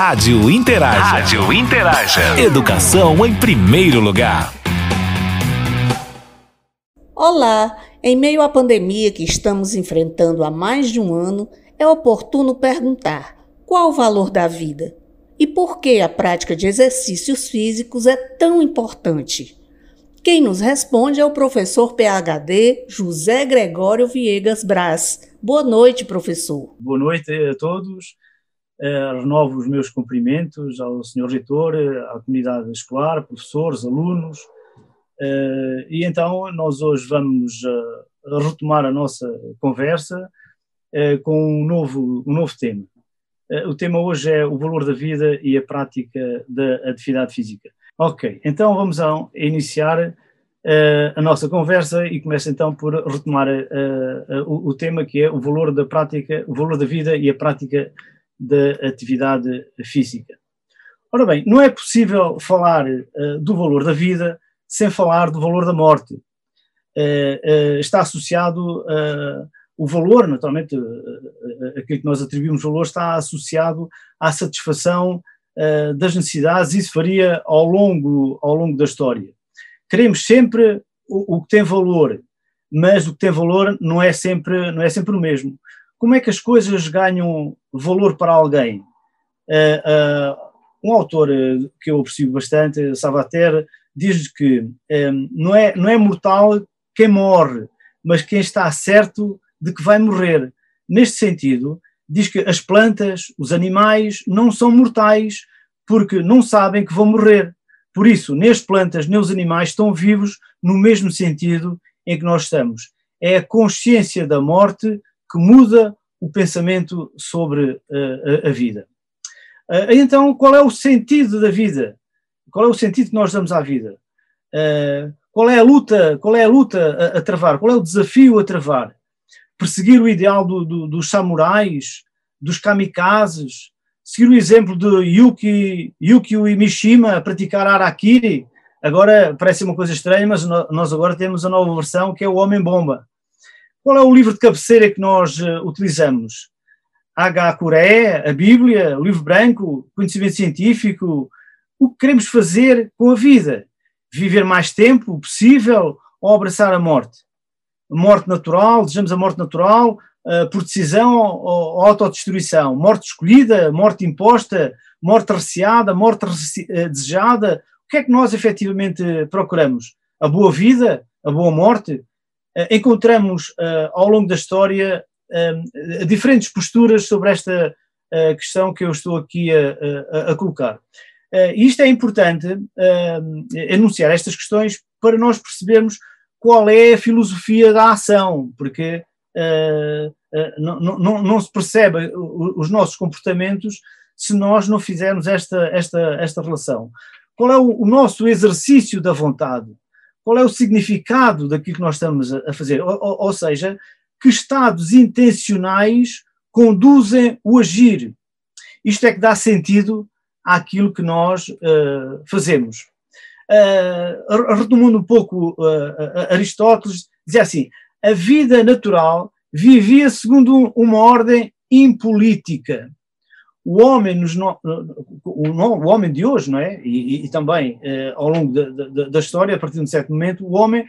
Rádio Interaja. Rádio Interaja. Educação em primeiro lugar. Olá! Em meio à pandemia que estamos enfrentando há mais de um ano, é oportuno perguntar: qual o valor da vida? E por que a prática de exercícios físicos é tão importante? Quem nos responde é o professor PhD José Gregório Viegas Braz. Boa noite, professor. Boa noite a todos. Uh, renovo os meus cumprimentos ao senhor reitor, à comunidade escolar, professores, alunos. Uh, e então nós hoje vamos retomar a nossa conversa com um novo, um novo tema. o tema hoje é o valor da vida e a prática da atividade física. Ok, então vamos a iniciar a nossa conversa e começo então por retomar o, tema que é o valor da prática, o valor da vida e a prática da atividade física. Ora bem, não é possível falar do valor da vida sem falar do valor da morte. está associado o valor, naturalmente, aquilo que nós atribuímos valor está associado à satisfação uh, das necessidades, isso faria ao longo, ao longo da história. Queremos sempre o, o, que tem valor, mas o que tem valor não é, sempre, não é sempre o mesmo. Como é que as coisas ganham valor para alguém? Uh, uh, um autor que eu aprecio bastante, Savater, diz que não, é, não é mortal quem morre, mas quem está certo de que vai morrer. Neste sentido, diz que as plantas, os animais, não são mortais porque não sabem que vão morrer. Por isso, nem as plantas nem os animais estão vivos no mesmo sentido em que nós estamos. É a consciência da morte que muda o pensamento sobre uh, a, a, vida. Uh, então, qual é o sentido da vida? Qual é o sentido que nós damos à vida? Uh, qual é a luta? Qual é a luta a, a, travar? Qual é o desafio a travar? perseguir o ideal do, do, dos samurais, dos kamikazes, seguir o exemplo de Yuki, Yukio Mishima a praticar Arakiri. Agora parece uma coisa estranha, mas nós agora temos a nova versão que é o Homem-Bomba. Qual é o livro de cabeceira que nós uh, utilizamos? H. Coré, a Bíblia, o livro branco, conhecimento científico. O que queremos fazer com a vida? Viver mais tempo possível ou abraçar a morte? morte natural, desejamos a morte natural uh, por decisão ou, ou autodestruição, morte escolhida, morte imposta, morte receada, morte uh, desejada. O que é que nós efetivamente procuramos? A boa vida, a boa morte? Uh, encontramos ao longo da história diferentes posturas sobre esta questão que eu estou aqui a, a, a colocar. isto é importante enunciar estas questões para nós percebermos qual é a filosofia da ação, porque não, não, não, se percebe os nossos comportamentos se nós não fizermos esta, esta, esta relação. Qual é o, o nosso exercício da vontade? Qual é o significado daquilo que nós estamos a, fazer? Ou, ou, ou seja, que estados intencionais conduzem o agir? Isto é que dá sentido àquilo que nós uh, fazemos uh, retomando um pouco uh, Aristóteles, dizia assim: a vida natural vivia segundo uma ordem impolítica. O homem, nos no, o, homem de hoje, não é? E, e também uh, ao longo da, da, da, história, a partir de um certo momento, o homem,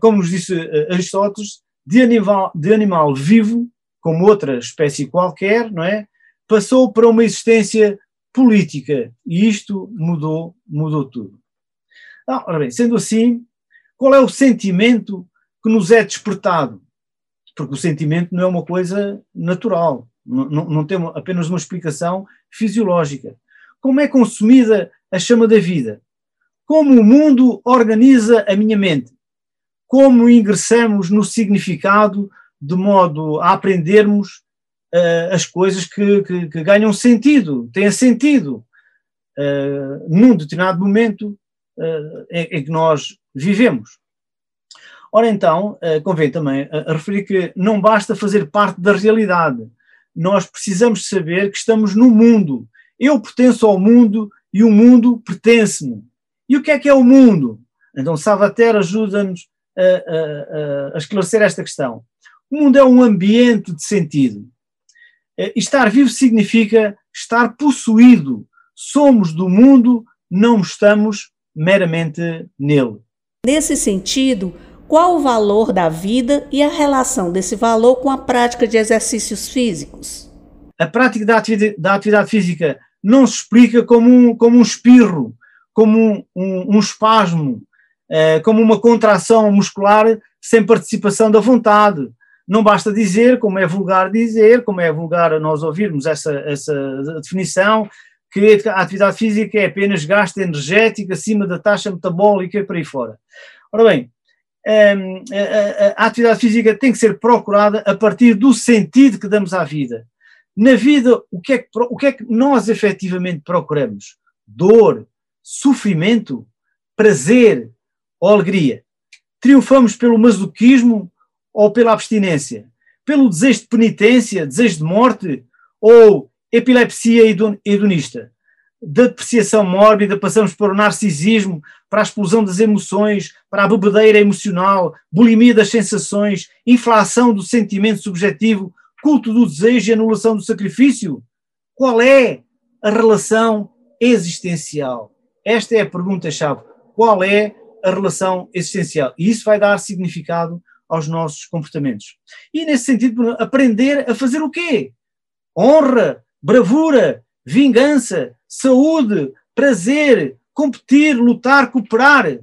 como nos disse Aristóteles, de animal, de animal vivo, como outra espécie qualquer, não é? Passou para uma existência política e isto mudou, mudou tudo. Não, ora bem, sendo assim, qual é o sentimento que nos é despertado? Porque o sentimento não é uma coisa natural, não, não, tem apenas uma explicação fisiológica. Como é consumida a chama da vida? Como o mundo organiza a minha mente? Como ingressamos no significado de modo a aprendermos uh, as coisas que, que, que, ganham sentido, têm sentido uh, num determinado momento uh, em, em, que nós vivemos. Ora então, convém também referir que não basta fazer parte da realidade. Nós precisamos saber que estamos no mundo. Eu pertenço ao mundo e o mundo pertence-me. E o que é que é o mundo? Então, Savater ajuda-nos a, a, a, esclarecer esta questão. O mundo é um ambiente de sentido. Estar vivo significa estar possuído. Somos do mundo, não estamos meramente nele. Nesse sentido, qual o valor da vida e a relação desse valor com a prática de exercícios físicos? A prática da atividade, da atividade física não se explica como um, como um espirro, como um, um, um espasmo, eh, como uma contração muscular sem participação da vontade. Não basta dizer, como é vulgar dizer, como é vulgar nós ouvirmos essa, essa definição, que a atividade física é apenas gasto energético acima da taxa metabólica e por aí fora. Ora bem, a atividade física tem que ser procurada a partir do sentido que damos à vida. Na vida, o que é que, o que, é que nós efetivamente procuramos? Dor, sofrimento, prazer ou alegria? Triunfamos pelo masoquismo ou pela abstinência? Pelo desejo de penitência, desejo de morte ou epilepsia hedonista? Da depreciação mórbida passamos para o narcisismo, para a explosão das emoções, para a bebedeira emocional, bulimia das sensações, inflação do sentimento subjetivo, culto do desejo e anulação do sacrifício? Qual é a relação existencial? Esta é a pergunta-chave. Qual é a relação existencial? E isso vai dar significado aos nossos comportamentos. E nesse sentido, aprender a fazer o quê? Honra, bravura, vingança, saúde, prazer, competir, lutar, cooperar.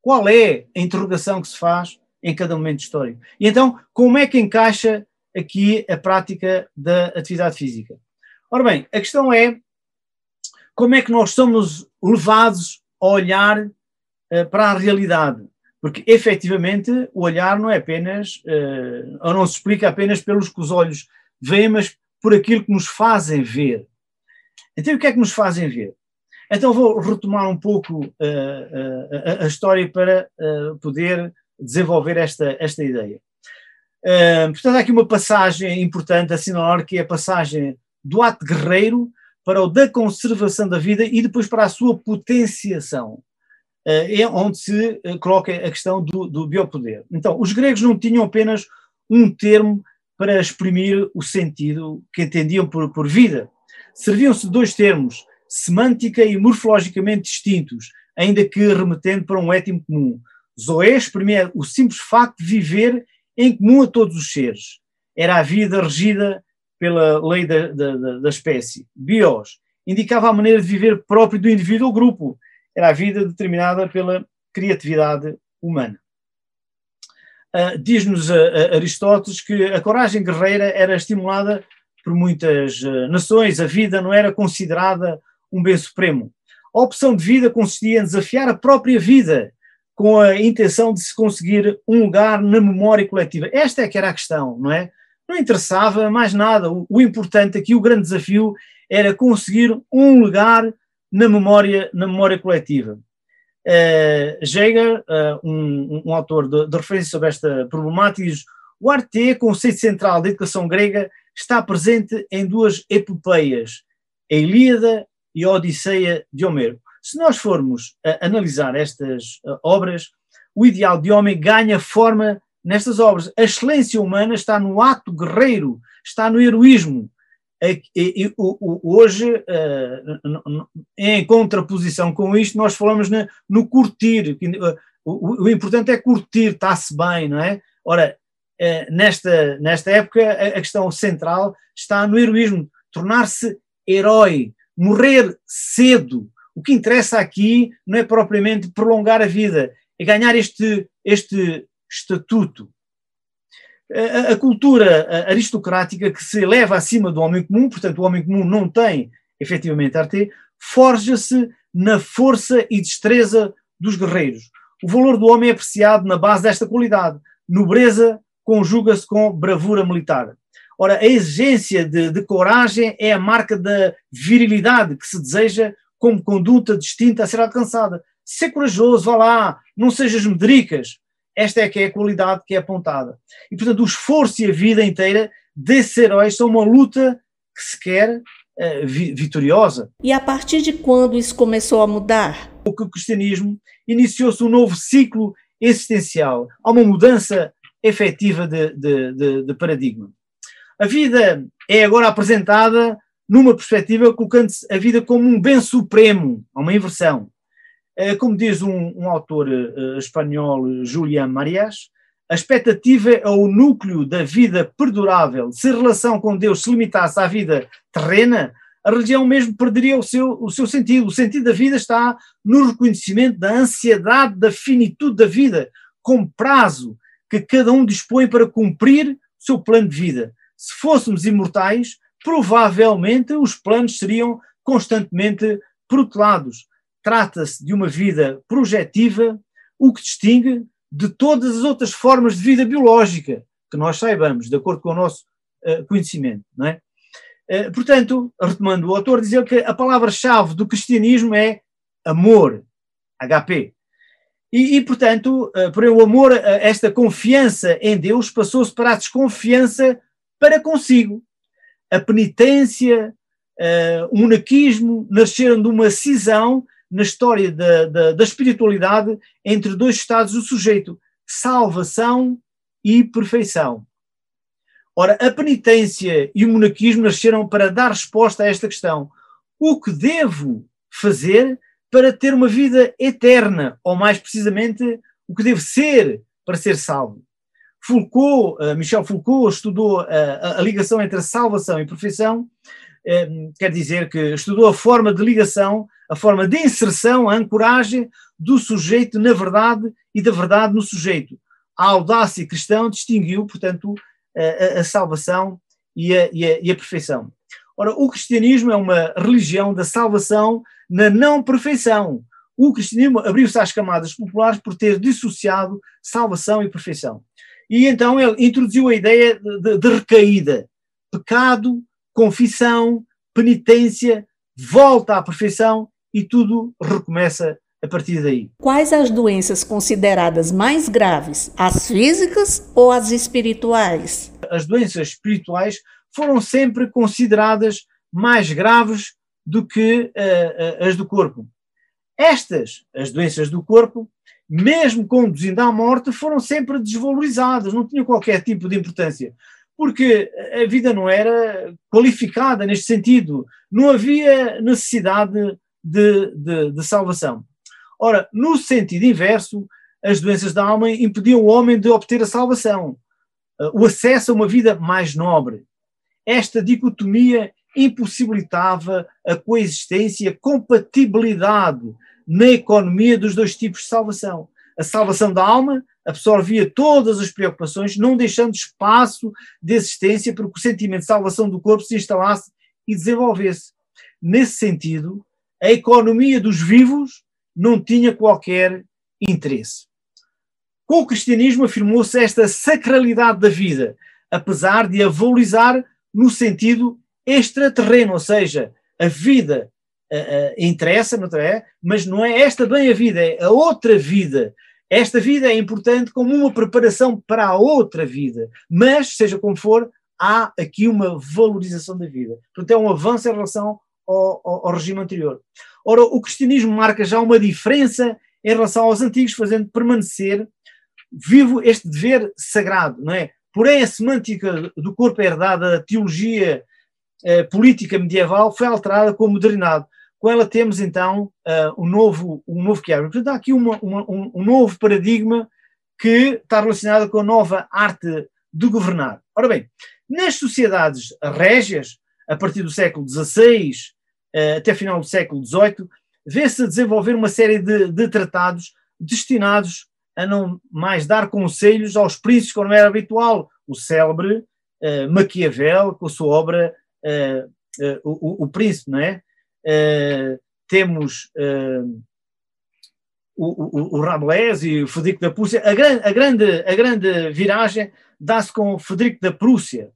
Qual é a interrogação que se faz em cada momento histórico? E então, como é que encaixa aqui a prática da atividade física? Ora bem, a questão é como é que nós somos levados a olhar uh, para a realidade. Porque efetivamente o olhar não é apenas, uh, ou não se explica apenas pelos que os olhos veem, mas por aquilo que nos fazem ver. Então, o que é que nos fazem ver? Então, vou retomar um pouco uh, uh, a, a, história para uh, poder desenvolver esta, esta ideia. portanto, há aqui uma passagem importante a assinalar, que é a passagem do ato guerreiro para o da conservação da vida e depois para a sua potenciação. É onde se coloca a questão do, do biopoder. Então, os gregos não tinham apenas um termo para exprimir o sentido que entendiam por, por vida. Serviam-se dois termos, semântica e morfologicamente distintos, ainda que remetendo para um étimo comum. Zoé exprimia o simples facto de viver em comum a todos os seres. Era a vida regida pela lei da, da, da espécie. Bios indicava a maneira de viver própria do indivíduo ou grupo. Era a vida determinada pela criatividade humana. Uh, Diz-nos uh, Aristóteles que a coragem guerreira era estimulada por muitas uh, nações, a vida não era considerada um bem supremo. A opção de vida consistia em desafiar a própria vida com a intenção de se conseguir um lugar na memória coletiva. Esta é que era a questão, não é? Não interessava mais nada. O, importante aqui, o grande desafio, era conseguir um lugar na memória, na memória coletiva. Uh, Jaeger, uh, um, um, autor de, de, referência sobre esta problemática, diz o arte, conceito central da educação grega, está presente em duas epopeias, a Ilíada e a Odisseia de Homero. Se nós formos uh, analisar estas obras, o ideal de homem ganha forma nestas obras. A excelência humana está no ato guerreiro, está no heroísmo, hoje, eh, em contraposição com isto, nós falamos no curtir. Eh, o importante é curtir, está-se bem, não é? Ora, eh, nesta, nesta época, a questão central está no heroísmo, tornar-se herói, morrer cedo. O que interessa aqui não é propriamente prolongar a vida, é ganhar este, este estatuto a, a cultura aristocrática que se eleva acima do homem comum, portanto, o homem comum não tem efetivamente arte, forja-se na força e destreza dos guerreiros. O valor do homem é apreciado na base desta qualidade. Nobreza conjuga-se com bravura militar. Ora, a exigência de, de, coragem é a marca da virilidade que se deseja como conduta distinta a ser alcançada. Ser corajoso, vá lá, não sejas medricas. Esta é que é a qualidade que é apontada. E, portanto, o esforço e a vida inteira desses heróis são uma luta que se quer uh, vi vitoriosa. E a partir de quando isso começou a mudar? O cristianismo iniciou-se um novo ciclo existencial. Há uma mudança efetiva de, de, de, de paradigma. A vida é agora apresentada numa perspectiva colocando a vida como um bem supremo, uma inversão. Eh, como diz um, um autor uh, espanhol, Julián Marias, a expectativa é o núcleo da vida perdurável. Se a relação com Deus se limitasse à vida terrena, a religião mesmo perderia o seu, o seu sentido. O sentido da vida está no reconhecimento da ansiedade da finitude da vida, com prazo que cada um dispõe para cumprir o seu plano de vida. Se fôssemos imortais, provavelmente os planos seriam constantemente protelados. Trata-se de uma vida projetiva, o que distingue de todas as outras formas de vida biológica que nós saibamos, de acordo com o nosso uh, conhecimento. Não é? Uh, portanto, retomando o autor, dizer que a palavra-chave do cristianismo é amor, HP. E, e portanto, uh, por o amor, esta confiança em Deus passou-se para a desconfiança para consigo a penitência, uh, o monaquismo nasceram de uma cisão na história da, da, da espiritualidade entre dois estados do sujeito, salvação e perfeição. Ora, a penitência e o monaquismo nasceram para dar resposta a esta questão. O que devo fazer para ter uma vida eterna? Ou mais precisamente, o que devo ser para ser salvo? Foucault, uh, Michel Foucault estudou uh, a, a, ligação entre a salvação e perfeição, uh, quer dizer que estudou a forma de ligação, a forma de inserção, a ancoragem do sujeito na verdade e da verdade no sujeito. A audácia cristã distinguiu, portanto, a, a salvação e a, e, e a perfeição. Ora, o cristianismo é uma religião da salvação na não perfeição. O cristianismo abriu-se às camadas populares por ter dissociado salvação e perfeição. E então ele introduziu a ideia de, de recaída. Pecado, confissão, penitência, volta à perfeição e tudo recomeça a partir daí. Quais as doenças consideradas mais graves, as físicas ou as espirituais? As doenças espirituais foram sempre consideradas mais graves do que uh, as do corpo. Estas, as doenças do corpo, mesmo conduzindo à morte, foram sempre desvalorizadas, não tinham qualquer tipo de importância, porque a vida não era qualificada neste sentido, não havia necessidade de, de, de salvação. Ora, no sentido inverso, as doenças da alma impediam o homem de obter a salvação, o acesso a uma vida mais nobre. Esta dicotomia impossibilitava a coexistência a compatibilidade na economia dos dois tipos de salvação. A salvação da alma absorvia todas as preocupações, não deixando espaço de existência para que o sentimento de salvação do corpo se instalasse e desenvolvesse. Nesse sentido, a economia dos vivos não tinha qualquer interesse. Com o cristianismo afirmou-se esta sacralidade da vida, apesar de a valorizar no sentido extraterreno, ou seja, a vida uh, interessa, não é? Mas não é esta bem a vida, é a outra vida. Esta vida é importante como uma preparação para a outra vida, mas, seja como for, há aqui uma valorização da vida. Portanto, é um avanço em relação ao, ao, ao regime anterior. Ora, o cristianismo marca já uma diferença em relação aos antigos, fazendo permanecer vivo este dever sagrado, não é? Porém, a semântica do corpo herdada da teologia eh, política medieval foi alterada com o modernidade. Com ela temos então uh, um novo, um novo quebra. Portanto, há aqui uma, uma, um, um, novo paradigma que está relacionado com a nova arte de governar. Ora bem, nas sociedades régias, a partir do século XVI uh, até final do século XVIII, vê-se desenvolver uma série de, de, tratados destinados a não mais dar conselhos aos príncipes, como era habitual. O célebre uh, Maquiavel, com a sua obra o, o, o Príncipe, não é? uh, temos uh, o, o, o, Rabelais e o Frederico da Prússia, a, gran, a, grande, a grande viragem dá-se com o Frederico da Prússia.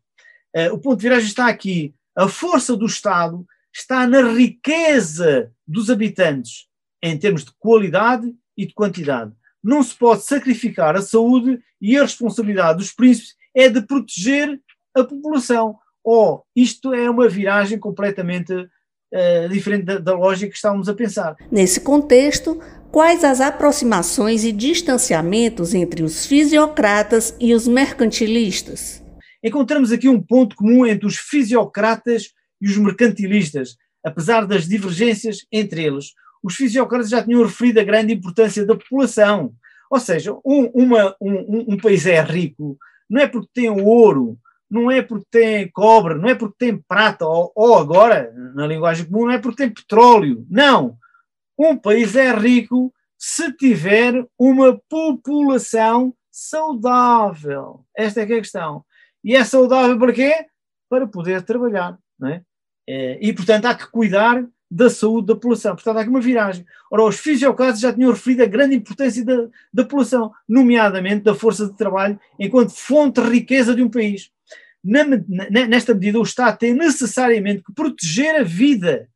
Uh, o ponto de viragem está aqui. A força do Estado está na riqueza dos habitantes, em termos de qualidade e de quantidade. Não se pode sacrificar a saúde e a responsabilidade dos príncipes é de proteger a população. Ou oh, isto é uma viragem completamente uh, diferente da, da lógica que estávamos a pensar. Nesse contexto, quais as aproximações e distanciamentos entre os fisiocratas e os mercantilistas? Encontramos aqui um ponto comum entre os fisiocratas e os mercantilistas, apesar das divergências entre eles, os fisiocratas já tinham referido a grande importância da população. Ou seja, um, uma, um, um país é rico não é porque tem ouro, não é porque tem cobre, não é porque tem prata, ou, ou agora, na linguagem comum, não é porque tem petróleo. Não. Um país é rico se tiver uma população saudável. Esta é que é a questão. E é saudável para quê? Para poder trabalhar. Não é? é e, portanto, há que cuidar da saúde da população. Portanto, há aqui uma viragem. Ora, os fisiocasos já tinham referido a grande importância da, da população, nomeadamente da força de trabalho, enquanto fonte de riqueza de um país. Na, nesta medida, o Estado tem necessariamente que proteger a vida,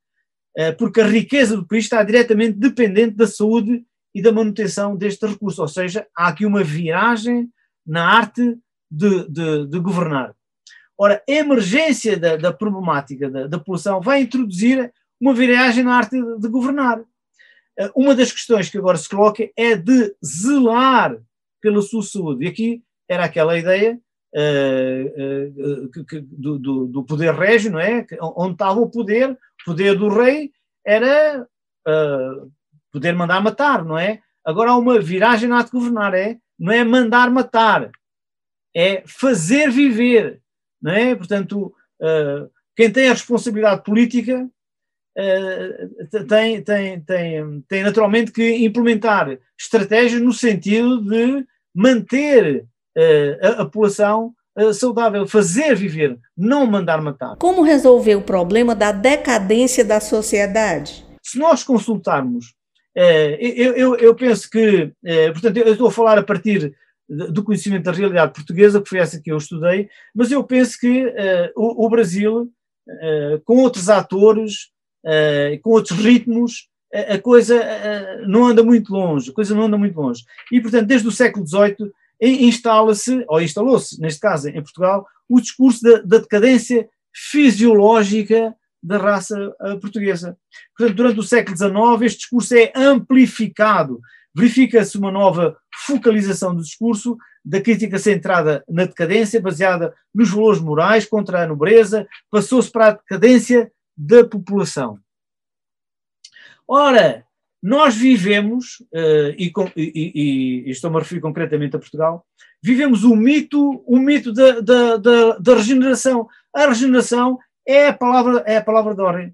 eh, porque a riqueza do país está diretamente dependente da saúde e da manutenção deste recurso. Ou seja, há aqui uma viragem na arte de, de, de governar. Ora, a emergência da, da problemática da, da população vai introduzir uma viragem na arte de governar. Eh, uma das questões que agora se coloca é de zelar pela sua saúde. E aqui era aquela ideia uh, uh, que, que, do, do, poder régio, não é? Onde estava o poder, o poder do rei era uh, poder mandar matar, não é? Agora há uma viragem na arte de governar, é? Não é mandar matar, é fazer viver, não é? Portanto, quem tem a responsabilidade política eh, tem, tem, tem, tem naturalmente que implementar estratégias no sentido de manter uh, a, a, população uh, saudável, fazer viver, não mandar matar. Como resolver o problema da decadência da sociedade? Se nós consultarmos, eu, eu, eu, penso que, portanto, eu estou a falar a partir do conhecimento da realidade portuguesa, que foi essa que eu estudei, mas eu penso que o Brasil, com outros atores, uh, com outros ritmos, a, a coisa uh, não anda muito longe, a coisa não anda muito longe. E, portanto, desde o século XVIII instala-se, ou instalou-se, neste caso em Portugal, o discurso da, da decadência fisiológica da raça uh, portuguesa. Portanto, durante o século XIX, este discurso é amplificado. Verifica-se uma nova focalização do discurso, da crítica centrada na decadência, baseada nos valores morais contra a nobreza, passou-se para a decadência da população. Ora, nós vivemos, uh, e, e, e, estou-me a referir concretamente a Portugal, vivemos o mito, o mito da, da, da, da regeneração. A regeneração é a palavra, é a palavra de ordem.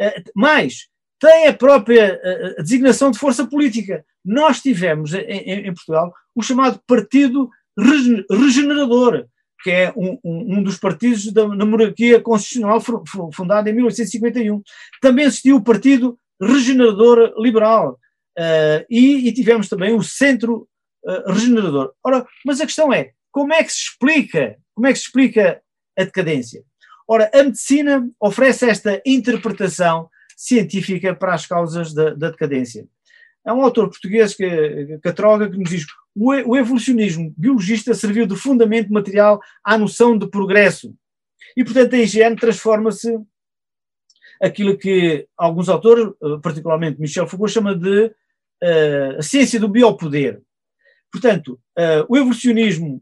Uh, mais, tem a própria uh, designação de força política. Nós tivemos em, em, em Portugal o chamado Partido Regenerador, que é um, um, um dos partidos da, da monarquia constitucional fundada em 1851. Também existiu o Partido Regenerador Liberal uh, e, e, tivemos também o Centro uh, Regenerador. Ora, mas a questão é, como é que se explica, como é que se explica a decadência? Ora, a medicina oferece esta interpretação científica para as causas da, da decadência. Há um autor português, que, Catroga, que nos diz o evolucionismo biologista serviu de fundamento material à noção de progresso. E, portanto, a higiene transforma-se aquilo que alguns autores, eh, particularmente Michel Foucault, chama de uh, a ciência do biopoder. Portanto, uh, o evolucionismo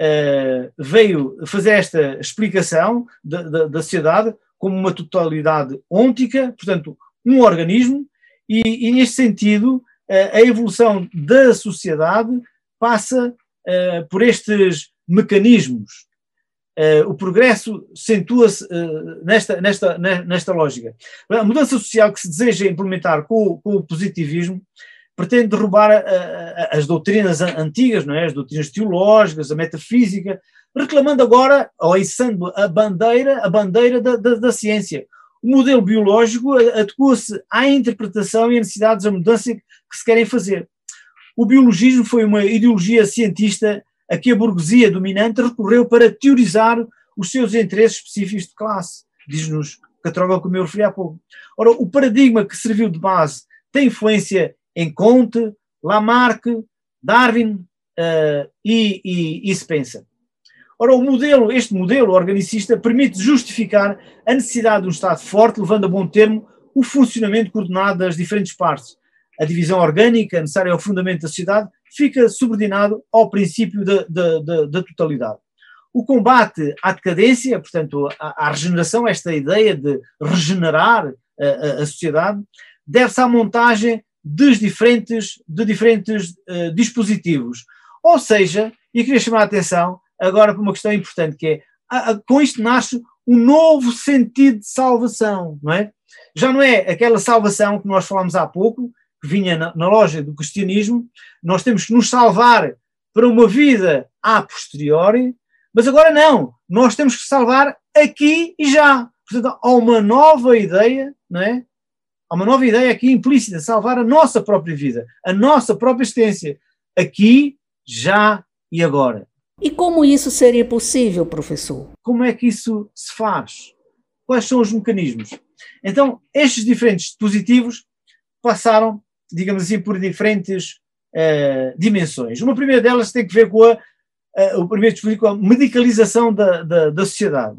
uh, veio fazer esta explicação da, da, da, sociedade como uma totalidade ôntica, portanto, um organismo, e, e neste sentido, a evolução da sociedade passa uh, por estes mecanismos. Uh, o progresso acentua-se uh, nesta, nesta, nesta lógica. A mudança social que se deseja implementar com, com o positivismo pretende derrubar as doutrinas antigas, não é? as doutrinas teológicas, a metafísica, reclamando agora, ou içando a bandeira, a bandeira da, da, da ciência. O modelo biológico adequa-se à interpretação e às necessidades da mudança que se querem fazer. O biologismo foi uma ideologia cientista a que a burguesia dominante recorreu para teorizar os seus interesses específicos de classe, diz-nos Catroga, como eu referi há pouco. Ora, o paradigma que serviu de base tem influência em Comte, Lamarck, Darwin uh, e, e, e Spencer. Ora, o modelo, este modelo organicista permite justificar a necessidade de um Estado forte, levando a bom termo o funcionamento coordenado das diferentes partes. A divisão orgânica necessária ao fundamento da sociedade fica subordinado ao princípio da, da, da, da totalidade. o combate à decadência, portanto, à, à regeneração, esta ideia de regenerar a, a, a sociedade, deve-se à montagem dos diferentes, de diferentes uh, dispositivos. Ou seja, e queria chamar a atenção agora para uma questão importante, que é, a, com isto nasce um novo sentido de salvação, não é? Já não é aquela salvação que nós falámos há pouco, que vinha na, na loja do cristianismo, nós temos que nos salvar para uma vida a posteriori, mas agora não, nós temos que salvar aqui e já. Portanto, há uma nova ideia, não é? Há uma nova ideia aqui implícita, salvar a nossa própria vida, a nossa própria existência, aqui, já e agora. E como isso seria possível, professor? Como é que isso se faz? Quais são os mecanismos? Então, estes diferentes dispositivos passaram, digamos assim, por diferentes uh, dimensões. Uma primeira delas tem que ver com a, uh, o primeiro dispositivo, a medicalização da, da, da sociedade.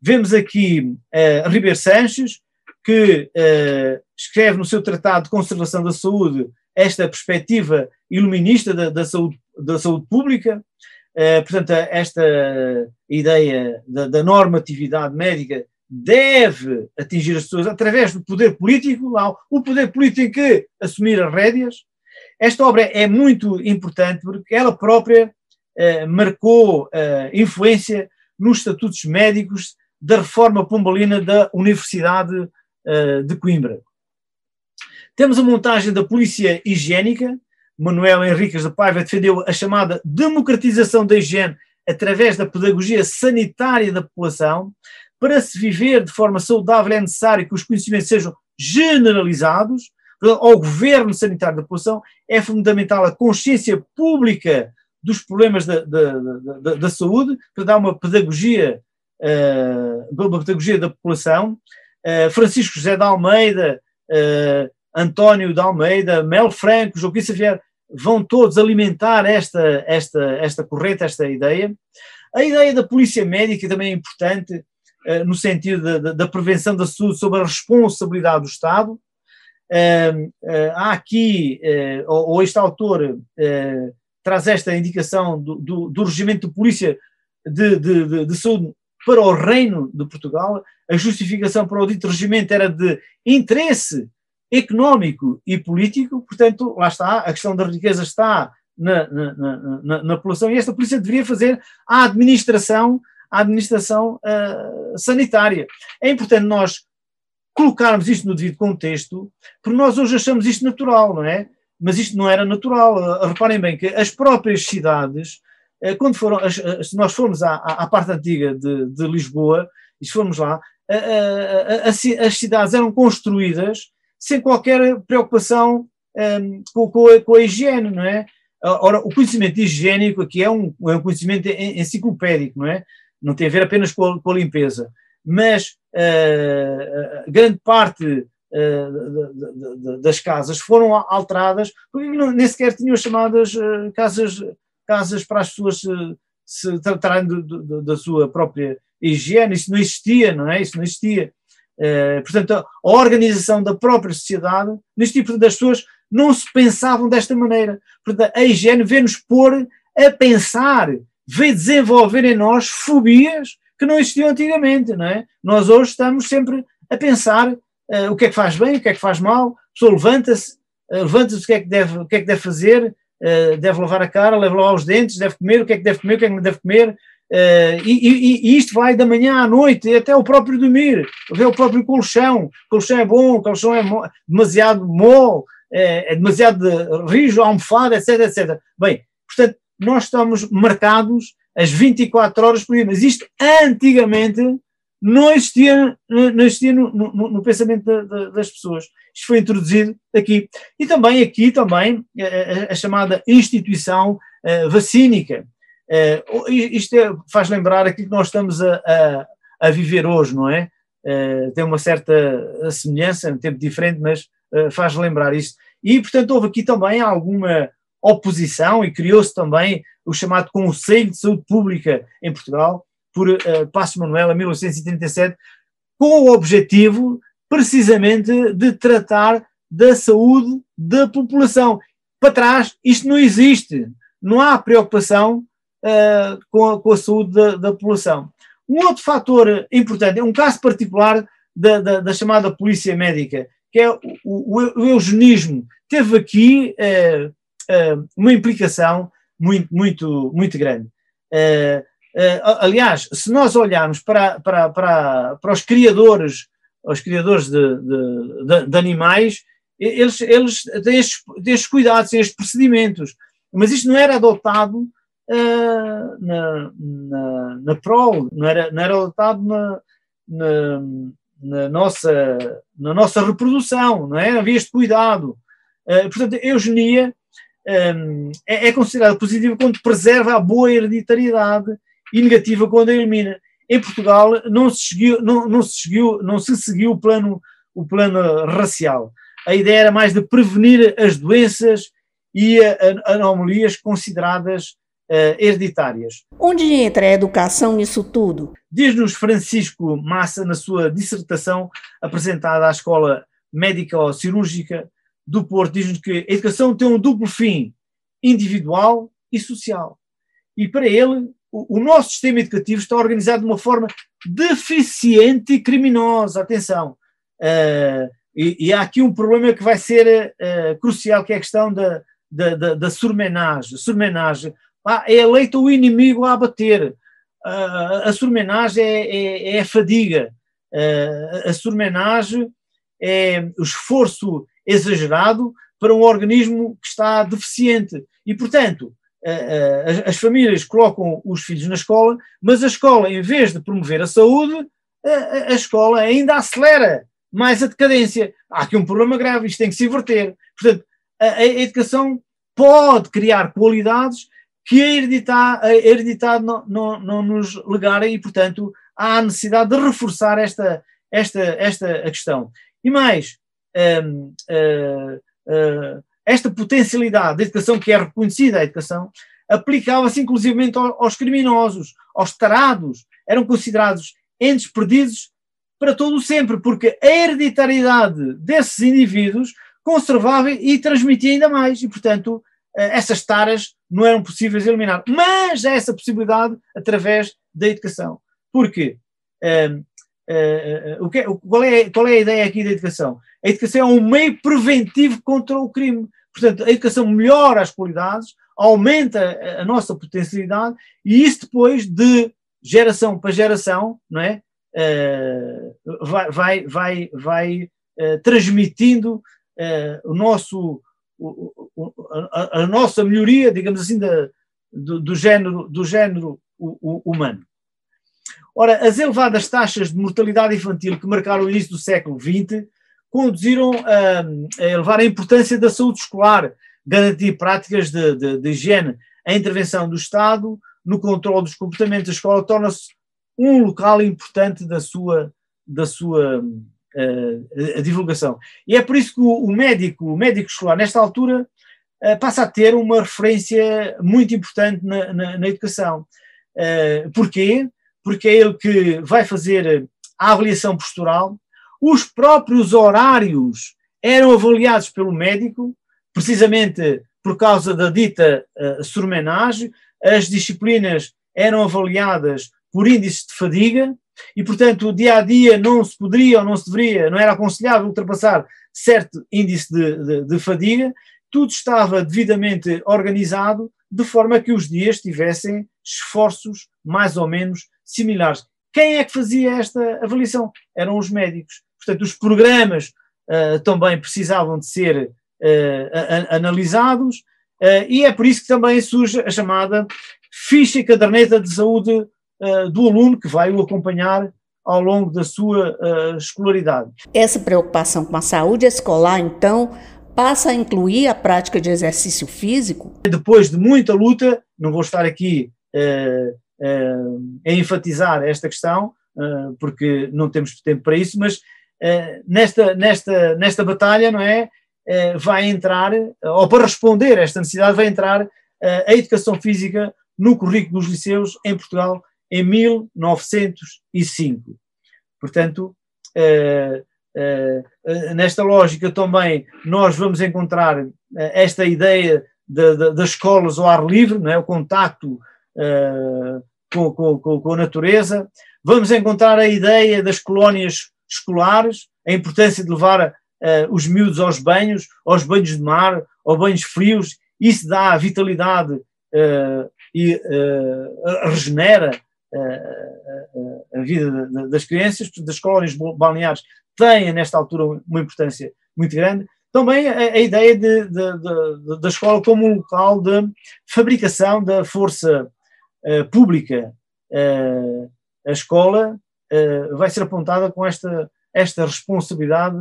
Vemos aqui uh, Ribeiro Sanches, que escreve no seu Tratado de Conservação da Saúde esta perspectiva iluminista da, da, saúde, da saúde pública, portanto, esta ideia da, da normatividade médica deve atingir as pessoas através do poder político, lá, o poder político que assumir as rédeas. Esta obra é muito importante porque ela própria eh, marcou eh, influência nos estatutos médicos da reforma pombalina da Universidade eh, de Coimbra. Temos a montagem da Polícia Higiênica. Manuel Henriques de Paiva defendeu a chamada democratização da higiene através da pedagogia sanitária da população, para se viver de forma saudável é necessário que os conhecimentos sejam generalizados. Ao governo sanitário da população é fundamental a consciência pública dos problemas da, da, da, da saúde, para dar uma pedagogia, uh, uma pedagogia da população. Uh, Francisco José de Almeida, uh, António de Almeida, Mel Franco, Joaquim Xavier, vão todos alimentar esta, esta, esta corrente, esta ideia. A ideia da polícia médica também é importante, eh, no sentido da, prevenção da saúde sob a responsabilidade do Estado. Uh, uh, há aqui, uh, ou, ou, este autor traz esta indicação do, do, do regimento de polícia de, de, de, de, saúde para o Reino de Portugal. A justificação para o dito regimento era de interesse económico e político, portanto, lá está, a questão da riqueza está na, na, na, na, população e esta polícia deveria fazer a administração à administração uh, sanitária. É importante nós colocarmos isto no devido contexto, porque nós hoje achamos isto natural, não é? Mas isto não era natural. Uh, reparem bem que as próprias cidades, uh, quando foram, se nós formos à, à, parte antiga de, de Lisboa, e se formos lá, as cidades eram construídas sem qualquer preocupação um, com, com, a, higiene, não é? Ora, o conhecimento higiênico aqui é um, é um conhecimento enciclopédico, não é? não tem a ver apenas com a, com a limpeza, mas uh, grande parte uh, das casas foram alteradas, porque nem sequer tinham chamadas casas, casas para as pessoas se, se tratarem da sua própria higiene, isso não existia, não é? Isso não existia. Portanto, a, organização da própria sociedade neste tipo das pessoas não se pensavam desta maneira. Portanto, a higiene vê-nos pôr a pensar veio desenvolver em nós fobias que não existiam antigamente, não é? Nós hoje estamos sempre a pensar uh, o que é que faz bem, o que é que faz mal, a pessoa levanta-se, uh, levanta-se o que é que deve, o que é que deve fazer, deve lavar a cara, deve lavar os dentes, deve comer, o que é que deve comer, o que é que não deve comer, e, e, e, isto vai da manhã à noite, e até o próprio dormir, até o próprio colchão, colchão é bom, colchão é demasiado mole, é, é demasiado rijo, almofada, etc, etc. Bem, portanto, nós estamos marcados as 24 horas por dia, mas isto antigamente não existia, não existia no, no, no pensamento da, da, das pessoas. Isto foi introduzido aqui. E também aqui também a, a, a chamada instituição uh, vacínica. Uh, isto é, faz lembrar aquilo que nós estamos a, a, a viver hoje, não é? Uh, tem uma certa semelhança, um tempo diferente, mas faz lembrar isso. E, portanto, houve aqui também alguma oposição e criou-se também o chamado Conselho de Saúde Pública em Portugal, por uh, Manuel, em 1937, com o objetivo precisamente de tratar da saúde da população. Para trás, isto não existe. Não há preocupação com, a, com, a, saúde da, da, população. Um outro fator importante é um caso particular da, da, da chamada polícia médica, que é o, o, o eugenismo. Teve aqui uma implicação muito, muito, muito grande. aliás, se nós olharmos para, para, para, para os criadores, os criadores de, de, de, de animais, eles, eles têm, estes, têm estes cuidados, têm estes procedimentos, mas isto não era adotado uh, na, na, na prol, não era, não era na, na, na, nossa, na nossa reprodução, não é? Havia este cuidado. Uh, portanto, a eugenia um, é, é considerada positiva quando preserva a boa hereditariedade e negativa quando a elimina. Em Portugal não se seguiu, não, não se seguiu, não se seguiu o plano, o plano racial a ideia era mais de prevenir as doenças e anomalias consideradas uh, hereditárias. Onde entra a educação nisso tudo? Diz-nos Francisco Massa, na sua dissertação apresentada à Escola Médico-Cirúrgica do Porto, diz-nos que a educação tem um duplo fim, individual e social. E para ele, o, o nosso sistema educativo está organizado de uma forma deficiente e criminosa. Atenção! Uh, e, e, há aqui um problema que vai ser uh, crucial, que é a questão da, da, da, da surmenagem. surmenagem. É eleito o inimigo a abater. A surmenagem é, é, é a fadiga. A surmenagem é o esforço exagerado para um organismo que está deficiente. E, portanto, as, famílias colocam os filhos na escola, mas a escola, em vez de promover a saúde, a escola ainda acelera mais a decadência. Há aqui um problema grave, isto tem que se inverter. Portanto, a educação pode criar qualidades que a hereditade, a hereditade não, não, não nos legarem e, portanto, há necessidade de reforçar esta, esta, esta questão. E mais, um, uh, uh, esta potencialidade da educação que é reconhecida à educação aplicava-se inclusivamente aos criminosos, aos tarados, eram considerados entes perdidos para todo o sempre, porque a hereditariedade desses indivíduos conservava e transmitia ainda mais, e portanto eh, essas taras não eram possíveis eliminar. Mas há essa possibilidade através da educação. Porque uh, uh, que, qual, é, qual é a ideia aqui da educação? A educação é um meio preventivo contra o crime. Portanto, a educação melhora as qualidades, aumenta a, a nossa potencialidade e isso depois de geração para geração, não é? uh, vai, vai, vai, vai uh, transmitindo uh, o nosso, a, a, nossa melhoria, digamos assim, da, do, do, género, do género humano. Ora, as elevadas taxas de mortalidade infantil que marcaram o início do século XX conduziram a, a elevar a importância da saúde escolar, garantir práticas de, de, de higiene. A intervenção do Estado no controle dos comportamentos da escola torna-se um local importante da sua, da sua uh, divulgação. E é por isso que o, o, médico, o médico escolar, nesta altura, passa a ter uma referência muito importante na, na, na educação. Uh, porquê? Porque é ele que vai fazer a avaliação postural, os próprios horários eram avaliados pelo médico, precisamente por causa da dita uh, surmenagem, as disciplinas eram avaliadas por índices de fadiga e, portanto, o dia a dia não se poderia ou não se deveria, não era aconselhável ultrapassar certo índice de, de, de fadiga, tudo estava devidamente organizado de forma que os dias tivessem esforços mais ou menos similares. Quem é que fazia esta avaliação? Eram os médicos. Portanto, os programas uh, também precisavam de ser uh, analisados uh, e é por isso que também surge a chamada ficha e caderneta de saúde do aluno que vai o acompanhar ao longo da sua escolaridade. Essa preocupação com a saúde escolar, então, passa a incluir a prática de exercício físico? Depois de muita luta, não vou estar aqui uh, a enfatizar esta questão, porque não temos tempo para isso, mas nesta, nesta, nesta batalha, não é? vai entrar, ou para responder a esta necessidade, vai entrar a educação física no currículo dos liceus em Portugal em 1905. Portanto, uh, uh, nesta lógica também nós vamos encontrar esta ideia de, de, das escolas ao ar livre, não é? o contacto com, com, com, a natureza. Vamos encontrar a ideia das colónias escolares, a importância de levar os miúdos aos banhos, aos banhos de mar, aos banhos frios. Isso dá vitalidade e regenera a vida das crianças. Das colónias balneares têm, nesta altura, uma importância muito grande. Também a, a ideia de, de, de, da escola como um local de fabricação da força uh, pública. Uh, a escola uh, vai ser apontada com esta, esta responsabilidade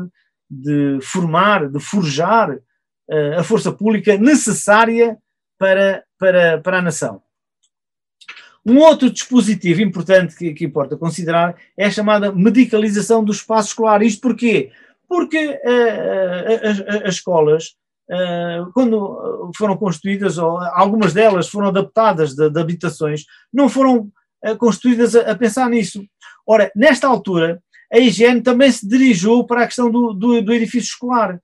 de formar, de forjar a força pública necessária para, para, para a nação. Um outro dispositivo importante que, que importa considerar é a chamada medicalização do espaço escolar. Isto porquê? porque uh, as, as, escolas, uh, quando foram construídas, ou algumas delas foram adaptadas de, de habitações, não foram uh, construídas a, a, pensar nisso. Ora, nesta altura, a higiene também se dirigiu para a questão do, do, do edifício escolar.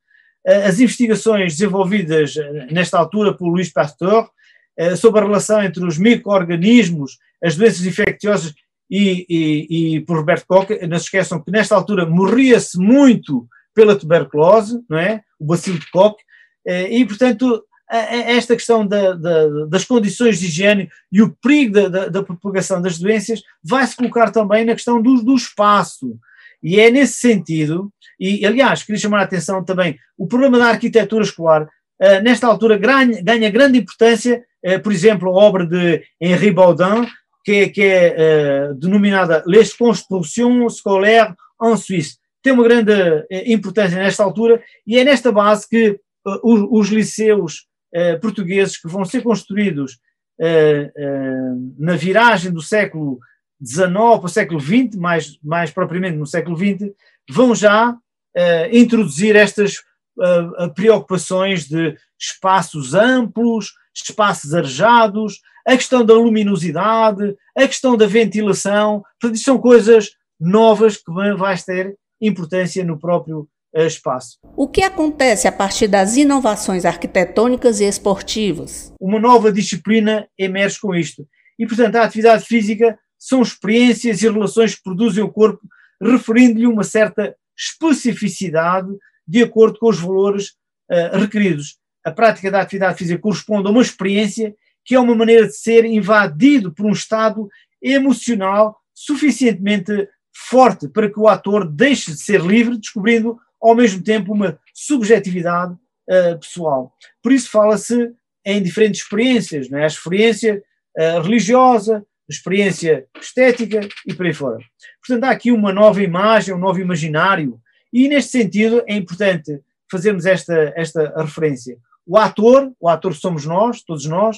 As investigações desenvolvidas nesta altura por Luís Pasteur sobre a relação entre os micro-organismos, as doenças infecciosas e, e, e por Roberto Koch, não se esqueçam que nesta altura morria-se muito pela tuberculose, não é? O bacilo de Koch, eh, e portanto esta questão da, da, das condições de higiene e o perigo da, da propagação das doenças vai se colocar também na questão do, do espaço. E é nesse sentido, e aliás, queria chamar a atenção também, o problema da arquitetura escolar, nesta altura, ganha, grande importância, uh, por exemplo, a obra de Henri Baudin, que, que é uh, denominada Les Constructions Scolaires en Suisse. Tem uma grande eh, importância nesta altura e é nesta base que os, os, liceus portugueses que vão ser construídos na viragem do século XIX para o século XX, mais, mais propriamente no século XX, vão já introduzir estas preocupações de espaços amplos, espaços arejados, a questão da luminosidade, a questão da ventilação, portanto, são coisas novas que vais ter importância no próprio uh, espaço. O que acontece a partir das inovações arquitetônicas e esportivas? Uma nova disciplina emerge com isto. E, portanto, a atividade física são experiências e relações que produzem o corpo, referindo-lhe uma certa especificidade de acordo com os valores uh, requeridos. A prática da atividade física corresponde a uma experiência que é uma maneira de ser invadido por um estado emocional suficientemente forte para que o ator deixe de ser livre, descobrindo ao mesmo tempo uma subjetividade uh, pessoal. Por isso fala-se em diferentes experiências, não é? a experiência uh, religiosa, a experiência estética e por aí fora. Portanto, há aqui uma nova imagem, um novo imaginário, e neste sentido é importante fazermos esta, esta referência. O ator, o ator somos nós, todos nós,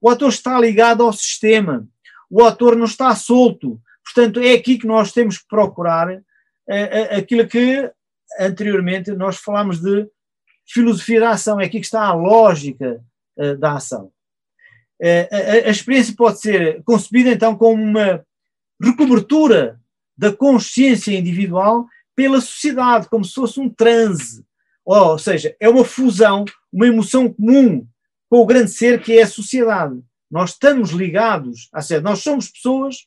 o ator está ligado ao sistema, o ator não está solto, Portanto, é aqui que nós temos que procurar uh, aquilo que anteriormente nós falámos de filosofia da ação, é aqui que está a lógica uh, da ação. A, a, experiência pode ser concebida então como uma recobertura da consciência individual pela sociedade, como se fosse um transe, ou, ou seja, é uma fusão, uma emoção comum com o grande ser que é a sociedade. Nós estamos ligados à sociedade, nós somos pessoas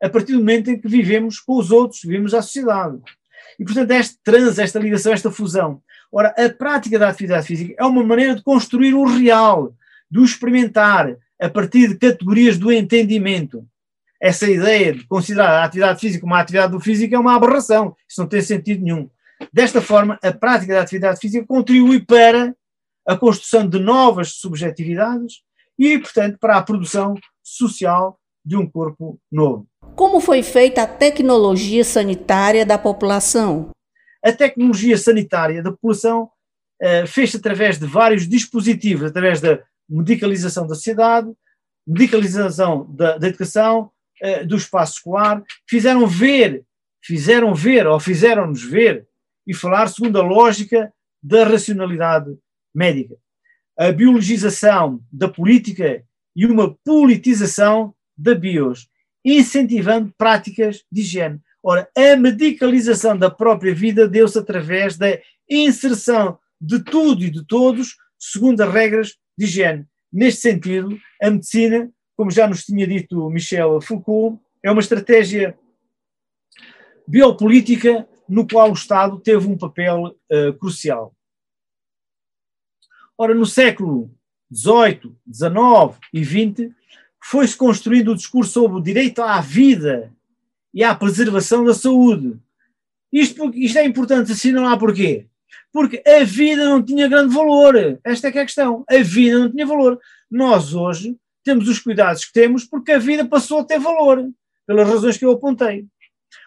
a partir do momento em que vivemos com os outros, vivemos à sociedade. E, portanto, este trans, esta ligação, esta fusão. Ora, a prática da atividade física é uma maneira de construir o real, de o experimentar a partir de categorias do entendimento. Essa ideia de considerar a atividade física uma atividade do físico é uma aberração. Isso não tem sentido nenhum. Desta forma, a prática da atividade física contribui para a construção de novas subjetividades e, portanto, para a produção social de um corpo novo. Como foi feita a tecnologia sanitária da população? A tecnologia sanitária da população uh, fez-se através de vários dispositivos, através da medicalização da sociedade, medicalização da, da educação, uh, do espaço escolar, fizeram ver, fizeram ver ou fizeram-nos ver e falar segundo a lógica da racionalidade médica. A biologização da política e uma politização da bios, incentivando práticas de higiene. Ora, a medicalização da própria vida deu-se através da inserção de tudo e de todos segundo as regras de higiene. Neste sentido, a medicina como já nos tinha dito Michel Foucault, é uma estratégia biopolítica no qual o Estado teve um papel uh, crucial. Ora, no século XVIII, XIX e XX, foi-se construindo o discurso sobre o direito à vida e à preservação da saúde. Isto, isto é importante assinalar porquê? Porque a vida não tinha grande valor. Esta é que é a questão. A vida não tinha valor. Nós hoje temos os cuidados que temos porque a vida passou a ter valor, pelas razões que eu apontei.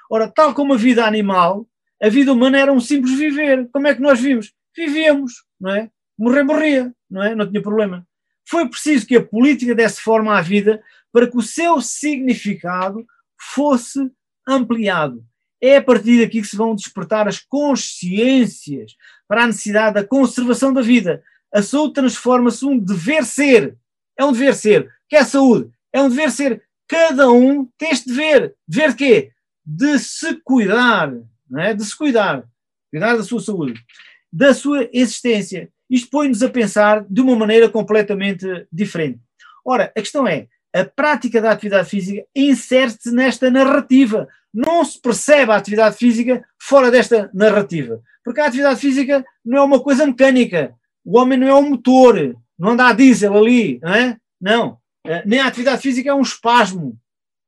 Ora, tal como a vida animal, a vida humana era um simples viver. Como é que nós vimos? Vivíamos, não é? Morrer, morria, não é? Não tinha problema. Foi preciso que a política desse forma à vida para que o seu significado fosse ampliado. É a partir daqui que se vão despertar as consciências para a necessidade da conservação da vida. A saúde transforma-se um dever ser. É um dever ser. Que é saúde? É um dever ser. Cada um tem este dever. Dever de quê? De se cuidar, não é? De se cuidar. Cuidar da sua saúde. Da sua existência. Isto põe-nos a pensar de uma maneira completamente diferente. Ora, a questão é, a prática da atividade física insere-se nesta narrativa. Não se percebe a atividade física fora desta narrativa. Porque a atividade física não é uma coisa mecânica. O homem não é um motor, não anda a diesel ali, não é? Não. Eh, nem a atividade física é um espasmo,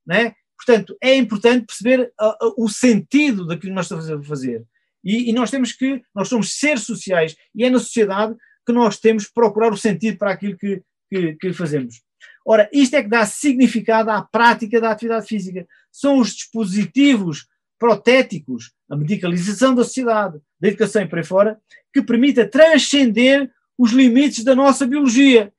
não é? Portanto, é importante perceber uh, uh, o sentido daquilo que nós estamos a fazer. E, e, nós temos que, nós somos seres sociais e é na sociedade que nós temos que procurar o sentido para aquilo que, que, que fazemos. Ora, isto é que dá significado à prática da atividade física. São os dispositivos protéticos, a medicalização da sociedade, da educação e por aí fora, que permita transcender os limites da nossa biologia.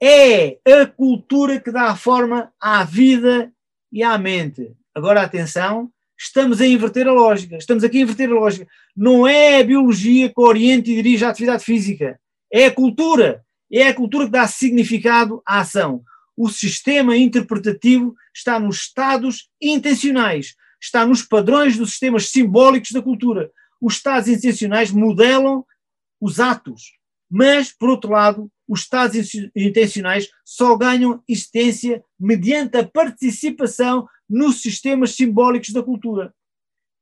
É a cultura que dá forma à vida e à mente. Agora, atenção, estamos a inverter a lógica. Estamos aqui a inverter a lógica. Não é a biologia que orienta e dirige a atividade física. É a cultura. É a cultura que dá significado à ação. O sistema interpretativo está nos estados intencionais, está nos padrões dos sistemas simbólicos da cultura. Os estados intencionais modelam os atos, mas, por outro lado, os estados intencionais só ganham existência mediante a participação nos sistemas simbólicos da cultura.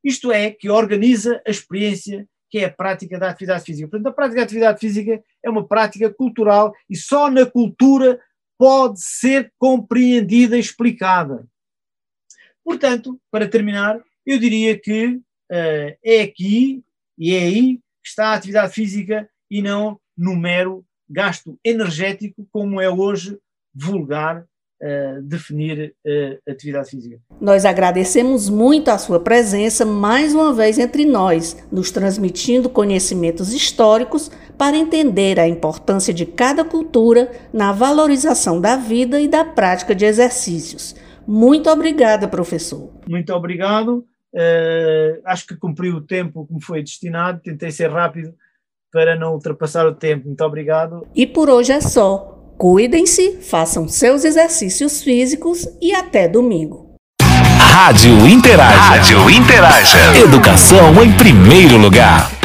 Isto é, que organiza a experiência que é a prática da atividade física. Portanto, a prática da atividade física é uma prática cultural e só na cultura pode ser compreendida e explicada. Portanto, para terminar, eu diria que uh, é aqui e é aí que está a atividade física e não no mero gasto energético, como é hoje vulgar uh, definir uh, atividade física. Nós agradecemos muito a sua presença mais uma vez entre nós, nos transmitindo conhecimentos históricos para entender a importância de cada cultura na valorização da vida e da prática de exercícios. Muito obrigada, professor. Muito obrigado. Uh, acho que cumpriu o tempo que me foi destinado, tentei ser rápido para não ultrapassar o tempo. Muito obrigado. E por hoje é só. Cuidem-se, façam seus exercícios físicos e até domingo. Rádio Interaja. Rádio Interaja. Educação em primeiro lugar.